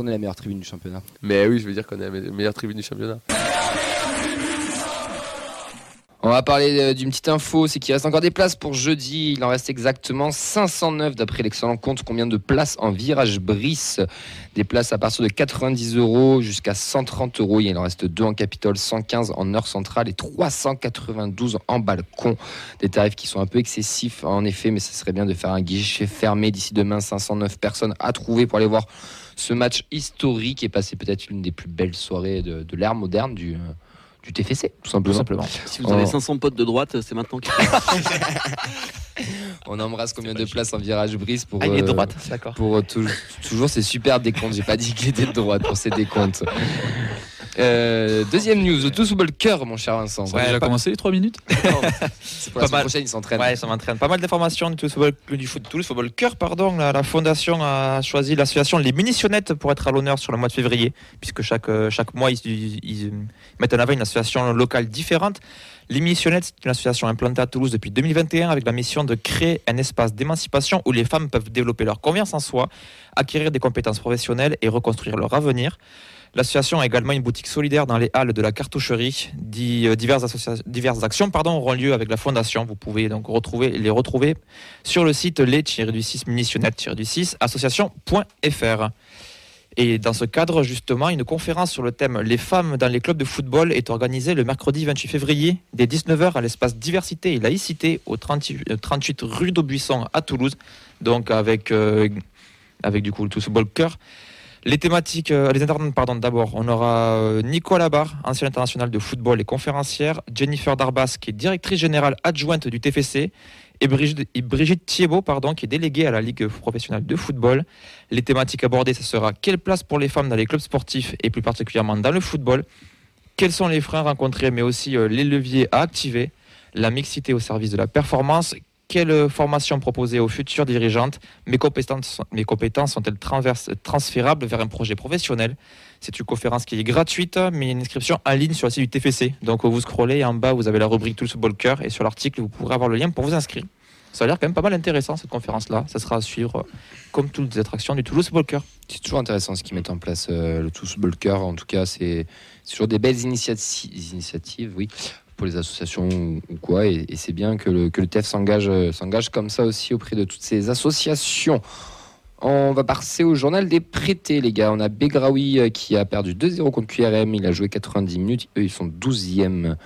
qu'on est la meilleure tribune du championnat. Mais oui, je veux dire qu'on est la meilleure tribune du championnat. On va parler euh, d'une petite info, c'est qu'il reste encore des places pour jeudi. Il en reste exactement 509 d'après l'excellent compte. Combien de places en virage Brice? Des places à partir de 90 euros jusqu'à 130 euros. Il en reste deux en Capitole, 115 en heure centrale et 392 en balcon. Des tarifs qui sont un peu excessifs en effet, mais ce serait bien de faire un guichet fermé d'ici demain. 509 personnes à trouver pour aller voir ce match historique et passer peut-être l'une des plus belles soirées de, de l'ère moderne du, euh, du TFC, tout simplement. Si vous avez Oh. 500 potes de droite, c'est maintenant qu'il On embrasse combien de places en virage brise pour. Ah, il est de euh, droite, d'accord. Pour euh, tou- toujours ces super décomptes. J'ai pas dit qu'il était de droite pour ces décomptes. Euh, deuxième news, le tout sous le cœur, mon cher Vincent. Ça a déjà commencé les 3 minutes C'est pour la Pas semaine mal. prochaine, il s'entraîne. Ouais, ça m'entraîne. Pas mal d'informations du Toulouse Football, du foot- Toulouse Football Cœur. Pardon. La, la fondation a choisi l'association Les Munitionnettes pour être à l'honneur sur le mois de février, puisque chaque, euh, chaque mois, ils, ils- ils mettent en avant une association locale différente. Les Munitionnettes, c'est une association implantée à Toulouse depuis 2021 avec la mission de créer un espace d'émancipation où les femmes peuvent développer leur confiance en soi, acquérir des compétences professionnelles et reconstruire leur avenir. L'association a également une boutique solidaire dans les halles de la cartoucherie. Euh, diverses, actions auront lieu avec la fondation. Vous pouvez donc les retrouver sur le site les-du-6 munitionnette-du-6 association.fr. Et dans ce cadre, justement, une conférence sur le thème Les femmes dans les clubs de football est organisée le mercredi 28 février dès 19h à l'espace diversité et laïcité au 38, euh, 38 rue d'Aubuisson à Toulouse. Donc avec, euh, avec du coup le Toulouse Football Cœur. Les thématiques, euh, les internautes, pardon, d'abord, on aura Nicolas Barre, ancienne internationale de football et conférencière, Jennifer Darbas, qui est directrice générale adjointe du TFC, et Brigitte, et Thiebaud, pardon, qui est déléguée à la Ligue professionnelle de football. Les thématiques abordées, ce sera quelle place pour les femmes dans les clubs sportifs et plus particulièrement dans le football, quels sont les freins rencontrés, mais aussi euh, les leviers à activer, la mixité au service de la performance, quelle euh, formation proposer aux futures dirigeantes, mes compétences, mes compétences sont-elles transférables vers un projet professionnel? C'est une conférence qui est gratuite, mais il y a une inscription en ligne sur le site du TFC. Donc vous scrollez et en bas, vous avez la rubrique Football Cœur et sur l'article, vous pourrez avoir le lien pour vous inscrire. Ça a l'air quand même pas mal intéressant cette conférence-là. Ça sera à suivre euh, comme toutes les attractions du Toulouse Cœur. C'est toujours intéressant ce qu'ils mettent en place, euh, le Toulouse Cœur. En tout cas, c'est toujours des belles initiati- initiatives, oui, pour les associations ou, quoi. Et, c'est bien que le, que le TEF euh, s'engage comme ça aussi auprès de toutes ces associations. On va passer au journal des prêtés, les gars. On a Begraoui euh, qui a perdu 2-0 contre QRM. Il a joué 90 minutes. Eux, ils sont 12e.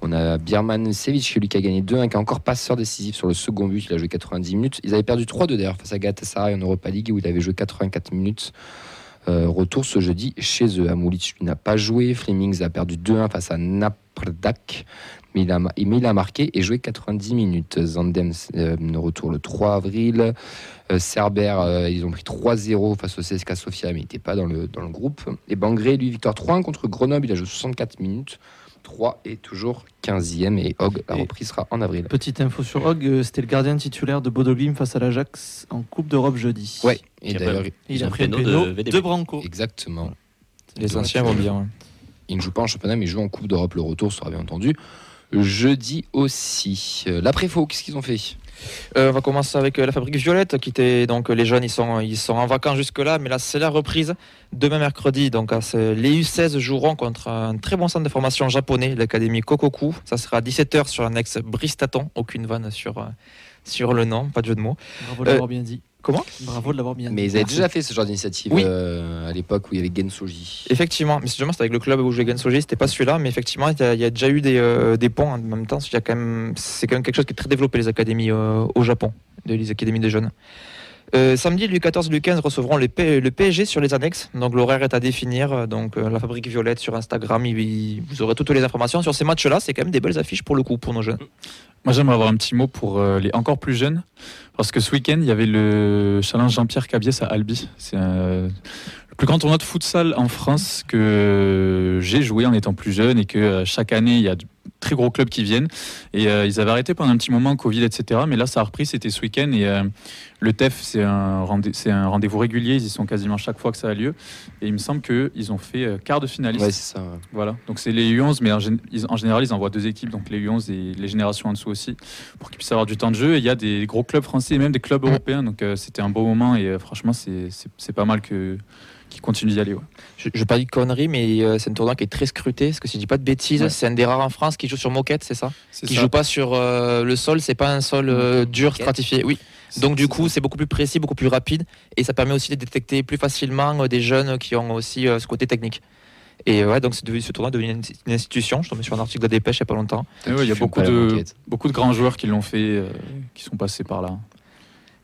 On a Birman Sevic, lui qui a gagné 2-1, qui est encore passeur décisif sur le second but. Il a joué 90 minutes. Ils avaient perdu 3-2 d'ailleurs face à Galatasaray en Europa League où il avait joué 84 minutes. Euh, retour ce jeudi chez eux. Amoulic n'a pas joué. Flemings a perdu 2-1 face à Naprdak. Mais il, a, marqué et joué 90 minutes. Zandem euh, retour le 3 avril. Euh, Cerber, ils ont pris 3-0 face au CSKA Sofia, mais il n'était pas dans le groupe. Et Bangré, lui, victoire 3-1 contre Grenoble. Il a joué 64 minutes. 3 est toujours 15e. Et Hog, la reprise sera en avril. Petite info sur Hog, euh, c'était le gardien titulaire de Bodo Glimt face à l'Ajax en Coupe d'Europe jeudi. Ouais, et d'ailleurs, Il Ils a ont pris un péno de de Branco. exactement. Les anciens vont bien. Il ne joue pas en championnat, mais il joue en Coupe d'Europe. Le retour sera bien entendu jeudi aussi. Euh, L'après-faux, qu'est-ce qu'ils ont fait? Euh, on va commencer avec euh, la fabrique Violette, qui était donc les jeunes, ils sont, ils sont en vacances jusque-là, mais là c'est la reprise. Demain mercredi, donc à ce- les U16 joueront contre un très bon centre de formation japonais, l'académie Kokoku. Ça sera à 17h sur l'annexe Bristaton. Aucune vanne sur, sur le nom, pas de jeu de mots. Bravo de l'avoir bien dit. Comment Bravo de l'avoir bien. Mais ils avaient déjà fait ce genre d'initiative Oui. euh, à l'époque où il y avait Gensoji. Effectivement, mais justement, c'était avec le club où jouait Gensoji, c'était pas celui-là, mais effectivement, il y, a- il y a déjà eu des, euh, des ponts en même temps. C'est quand même quelque chose qui est très développé, les académies euh, au Japon, les académies des jeunes. Euh, samedi, le 14 et le 15 recevront le, P- le PSG sur les annexes. Donc l'horaire est à définir. Donc euh, la fabrique violette sur Instagram, il- il- vous aurez toutes les informations sur ces matchs-là. C'est quand même des belles affiches pour le coup pour nos jeunes. Moi, j'aimerais avoir un petit mot pour euh, les encore plus jeunes. Parce que ce week-end, il y avait le challenge Jean-Pierre Cabiès à Albi. C'est euh, le plus grand tournoi de futsal en France que j'ai joué en étant plus jeune et que euh, chaque année, il y a très gros clubs qui viennent. Et euh, ils avaient arrêté pendant un petit moment, Covid, etc. Mais là, ça a repris, c'était ce week-end. Et euh, le TEF, c'est un, rendez-vous régulier. Ils y sont quasiment chaque fois que ça a lieu. Et il me semble qu'ils ont fait euh, quart de finaliste. Ouais, c'est ça. ouais. Voilà, donc c'est les U11, mais en, gén- ils- en général, ils envoient deux équipes, donc les U11 et les générations en dessous aussi, pour qu'ils puissent avoir du temps de jeu. Et il y a des gros clubs français et même des clubs européens, donc euh, c'était un beau moment et franchement, c'est pas mal que qui continuent d'y aller. ouais. Je ne vais pas dire connerie, mais euh, c'est un tournoi qui est très scruté. Parce que si je dis pas de bêtises, Ouais. c'est un des rares en France qui joue sur moquette, c'est ça Qui ça. joue pas sur euh, le sol, c'est pas un sol euh, dur, Moquette. stratifié. Oui. Donc du coup, c'est beaucoup plus précis, beaucoup plus rapide, et ça permet aussi de détecter plus facilement euh, des jeunes qui ont aussi euh, ce côté technique. Et ouais, donc c'est devenu, ce tournoi est devenu une, une institution. Je suis tombé sur un article de Dépêche il y a pas longtemps. Ouais, Il y a Je beaucoup la de, beaucoup de grands joueurs qui l'ont fait, euh, qui sont passés par là.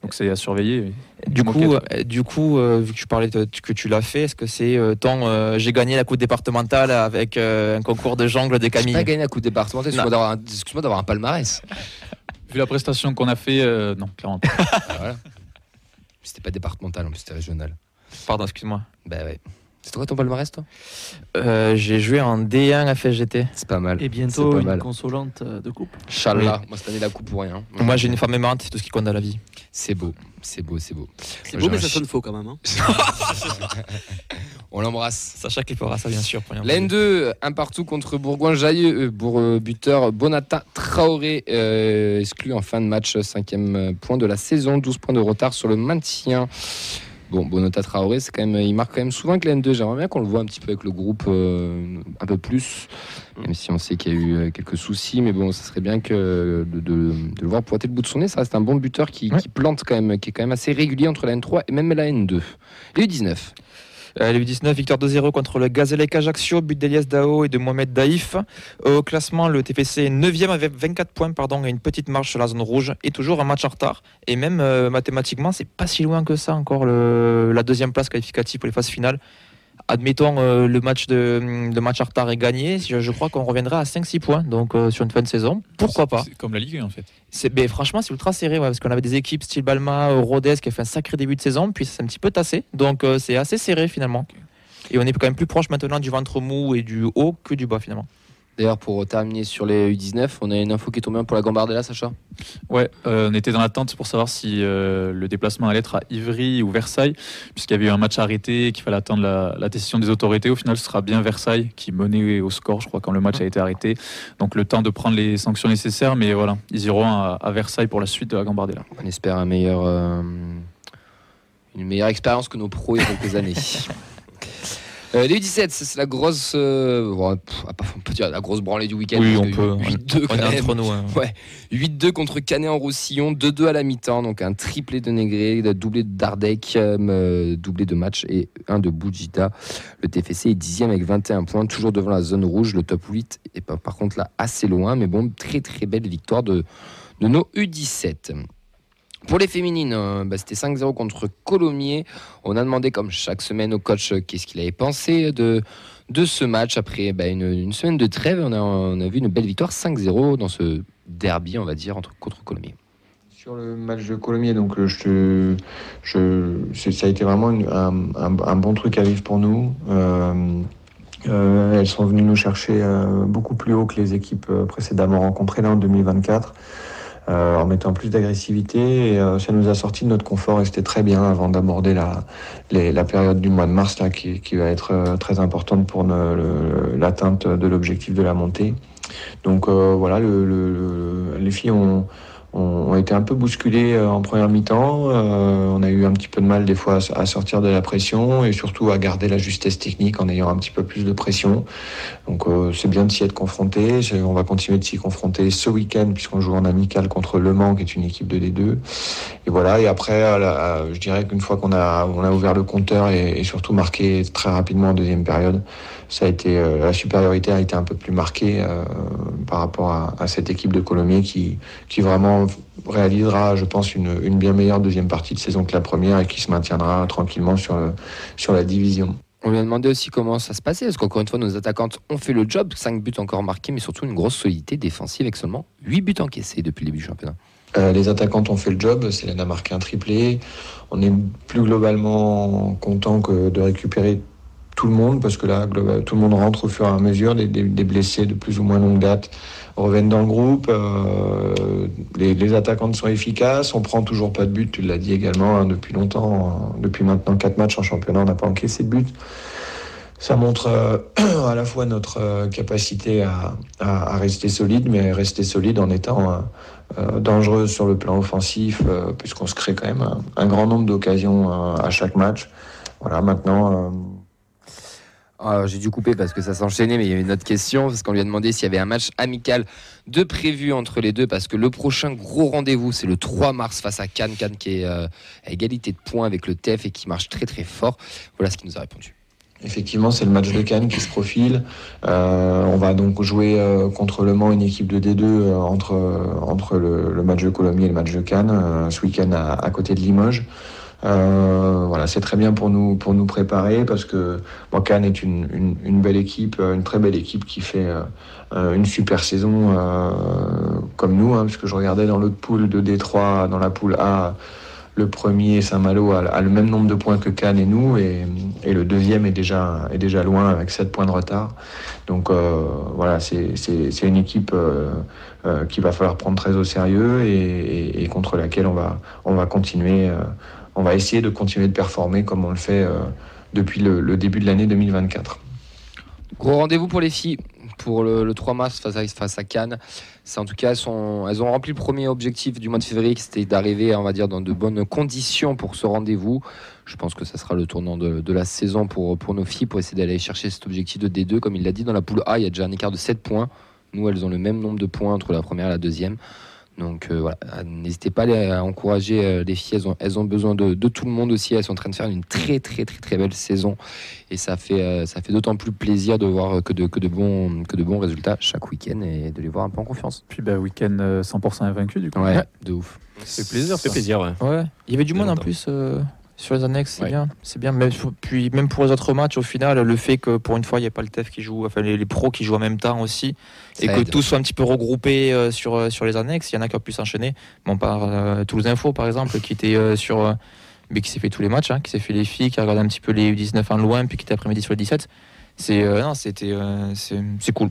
Donc c'est à surveiller. Du Moquette, coup, ouais. euh, du coup, euh, vu que tu parlais de- que tu l'as fait, est-ce que c'est euh, ton euh, j'ai gagné la coupe départementale avec euh, un concours de jongle des J'ai Camille pas gagné la coupe départementale, excuse-moi d'avoir un, palmarès. Vu la prestation qu'on a fait, euh, non, clairement pas. Ah, voilà. C'était pas départemental, en plus c'était régional. Pardon, excuse-moi. Bah ouais. C'est quoi ton palmarès toi? Euh, j'ai joué en D1 à FSGT. C'est pas mal. Et bientôt pas une mal. consolante euh, de coupe? Inch'Allah. Moi cette année la coupe pour rien. Moi, j'ai une femme aimante, c'est tout ce qui compte dans la vie. C'est beau, c'est beau, c'est beau. C'est beau, mais un ça sonne faux quand même. hein. On l'embrasse. Sacha qui fera ça, bien sûr. premièrement. La N2, un partout contre Bourgoin-Jailleux. euh, Bour- euh, buteur Bonata Traoré, euh, exclu en fin de match, cinquième point de la saison, 12 points de retard sur le maintien. Bon, Bonata Traoré, c'est quand même, il marque quand même souvent avec la N2. J'aimerais bien qu'on le voit un petit peu avec le groupe euh, un peu plus, même si on sait qu'il y a eu euh, quelques soucis. Mais bon, ça serait bien que de, de- de le voir pointer le bout de son nez. Ça reste un bon buteur qui, Ouais. qui plante quand même, qui est quand même assez régulier entre la N3 et même la N2. Et U19. Euh, le U19, victoire 2-0 contre le Gazélec Ajaccio, but d'Elias Dao et de Mohamed. Euh, au classement, le TFC est 9e avec 24 points pardon, et une petite marche sur la zone rouge et toujours un match en retard. Et même euh, mathématiquement, c'est pas si loin que ça encore la deuxième place qualificative pour les phases finales. Admettons euh, le match de le match en retard est gagné, je, je crois qu'on reviendra à 5-6 points donc euh, sur une fin de saison. Pourquoi pas? C'est comme la Ligue 1 en fait. c'est, ben, franchement, c'est ultra serré, ouais, parce qu'on avait des équipes style Balma, euh, Rodez qui a fait un sacré début de saison, puis ça s'est un petit peu tassé. Donc euh, c'est assez serré finalement. Et on est quand même plus proche maintenant du ventre mou et du haut que du bas finalement. D'ailleurs, pour terminer sur les U19, on a une info qui est tombée pour la Gambardella, Sacha Ouais, euh, on était dans l'attente pour savoir si euh, le déplacement allait être à Ivry ou Versailles, puisqu'il y avait eu un match arrêté et qu'il fallait attendre la, la décision des autorités. Au final, ce sera bien Versailles qui menait au score, je crois, quand le match a été arrêté. Donc le temps de prendre les sanctions nécessaires, mais voilà, ils iront à, à Versailles pour la suite de la Gambardella. On espère un meilleur, euh, une meilleure expérience que nos pros il y a quelques années. Euh, les U17, c'est la grosse, euh, bon, pff, on peut dire la grosse branlée du week-end. Oui, parce on peut. 8-2 quand On est même. entre nous. hein. 8-2 contre Canet en Roussillon, 2-2 à la mi-temps, donc un triplé de Négré, doublé de Dardec, euh, doublé de match et un de Boujita. Le TFC est dixième avec 21 points, toujours devant la zone rouge. Le top 8 est par contre là assez loin, mais bon, très très belle victoire de, de nos U17. Pour les féminines, euh, bah, c'était 5-0 contre Colomiers. On a demandé, comme chaque semaine, au coach euh, qu'est-ce qu'il avait pensé de, ce match. Après bah, une, semaine de trêve, on a, vu une belle victoire 5-0 dans ce derby, on va dire, contre Colomiers. Sur le match de Colomiers, donc euh, ça a été vraiment un, bon truc à vivre pour nous. Elles sont venues nous chercher beaucoup plus haut que les équipes précédemment rencontrées en 2024, euh, en mettant plus d'agressivité. Euh, ça nous a sorti de notre confort et c'était très bien avant d'aborder la, la période du mois de mars là, qui, qui va être euh, très importante pour l'atteinte de l'objectif de la montée. Donc euh, voilà, le- le- le- les filles ont, ont été un peu bousculées euh, en première mi-temps. Euh, on a eu un petit peu de mal des fois à, sortir de la pression et surtout à garder la justesse technique en ayant un petit peu plus de pression. Donc euh, c'est bien de s'y être confronté. On va continuer de s'y confronter ce week-end puisqu'on joue en amical contre Le Mans qui est une équipe de D2. Et voilà. Et après, je dirais qu'une fois qu'on a, on a ouvert le compteur et, surtout marqué très rapidement en deuxième période, ça a été la supériorité a été un peu plus marquée par rapport à, à cette équipe de Colomiers qui, qui vraiment réalisera, je pense, une, une bien meilleure deuxième partie de saison que la première et qui se maintiendra tranquillement sur, le- sur la division. On lui a demandé aussi comment ça se passait, parce qu'encore une fois, nos attaquantes ont fait le job, 5 buts encore marqués, mais surtout une grosse solidité défensive avec seulement 8 buts encaissés depuis le début du championnat. Euh, les attaquantes ont fait le job, Célène a marqué un triplé. On est plus globalement content que de récupérer tout le monde, parce que là, tout le monde rentre au fur et à mesure, des, blessés de plus ou moins longue date reviennent dans le groupe. Euh, les, les attaquantes sont efficaces, on prend toujours pas de but, tu l'as dit également, hein, depuis longtemps, euh, depuis maintenant quatre matchs en championnat, on n'a pas encaissé de but. Ça montre euh, à la fois notre euh, capacité à, rester solide, mais rester solide en étant dangereuse sur le plan offensif, puisqu'on se crée quand même un, un grand nombre d'occasions à chaque match. voilà, maintenant. Ah, J'ai dû couper parce que ça s'enchaînait, mais il y avait une autre question, parce qu'on lui a demandé s'il y avait un match amical de prévu entre les deux, parce que le prochain gros rendez-vous, c'est le 3 mars face à Cannes, Cannes qui est euh, à égalité de points avec le TEF et qui marche très très fort. Voilà ce qu'il nous a répondu. Effectivement, c'est le match de Cannes qui se profile. Euh, on va donc jouer euh, contre Le Mans, une équipe de D2 euh, entre, entre le, match de Colomiers et le match de Cannes, ce week-end à côté de Limoges. Euh, voilà, c'est très bien pour nous, pour nous préparer parce que bon, Cannes est une, une, une belle équipe, euh, une très belle équipe qui fait euh, euh, une super saison euh, comme nous, hein, puisque je regardais dans l'autre poule de Détroit, dans la poule A, le premier Saint-Malo a, le même nombre de points que Cannes et nous, et, et le deuxième est déjà, est déjà loin avec 7 points de retard. Donc voilà, c'est une équipe qu'il va falloir prendre très au sérieux et, et- et contre laquelle on va, on va continuer, on va essayer de continuer de performer comme on le fait euh, depuis le, début de l'année 2024. Gros rendez-vous pour les filles pour le, le 3 mars face à, face à Cannes. En tout cas, elles, ont rempli le premier objectif du mois de février, c'était d'arriver, on va dire, dans de bonnes conditions pour ce rendez-vous. Je pense que ça sera le tournant de, de la saison pour, pour nos filles, pour essayer d'aller chercher cet objectif de D2. Comme il l'a dit, dans la poule A, il y a déjà un écart de 7 points. Nous, elles ont le même nombre de points entre la première et la deuxième. Donc euh, voilà, Euh, n'hésitez pas à les- à encourager euh, les filles, elles ont, elles ont besoin de, de tout le monde aussi, elles sont en train de faire une très très très très belle saison et ça fait, ça fait d'autant plus plaisir de voir que de, que, de bons, que de bons résultats chaque week-end et de les voir un peu en confiance. Puis bah, week-end euh, 100% invaincu du coup. Ouais, de ouf. Ça fait plaisir. Ça fait plaisir, ouais. Ouais, il y avait du De monde en plus euh, sur les annexes, c'est Ouais. bien. C'est bien. Mais, puis même pour les autres matchs, au final, le fait que pour une fois, il n'y a pas le TEF qui joue, enfin les, les pros qui jouent en même temps aussi, et que tous soient un petit peu regroupés euh, sur, euh, sur les annexes. Il y en a qui ont pu s'enchaîner. Bon, par euh, Toulouse Info, par exemple, qui était euh, sur. euh, mais qui s'est fait tous les matchs, hein, qui s'est fait les filles, qui a regardé un petit peu les U19 en loin, puis qui était après-midi sur les 17. C'est euh, non, c'était euh, c'est c'est cool.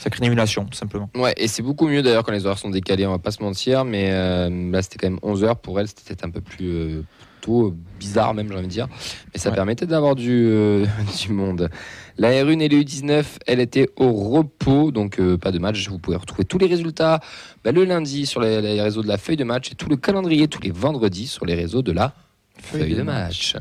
Ça crée une émulation, tout simplement. Ouais, et c'est beaucoup mieux d'ailleurs quand les horaires sont décalés, on va pas se mentir, mais euh, là c'était quand même 11h pour elle, c'était peut-être un peu plus euh, euh, bizarre même, j'ai envie de dire. Mais ça Ouais. permettait d'avoir du, euh, du monde. La R1 et le U19, elle était au repos, donc euh, pas de match. Vous pouvez retrouver tous les résultats bah, le lundi sur les, les réseaux de la feuille de match et tout le calendrier tous les vendredis sur les réseaux de la feuille de match.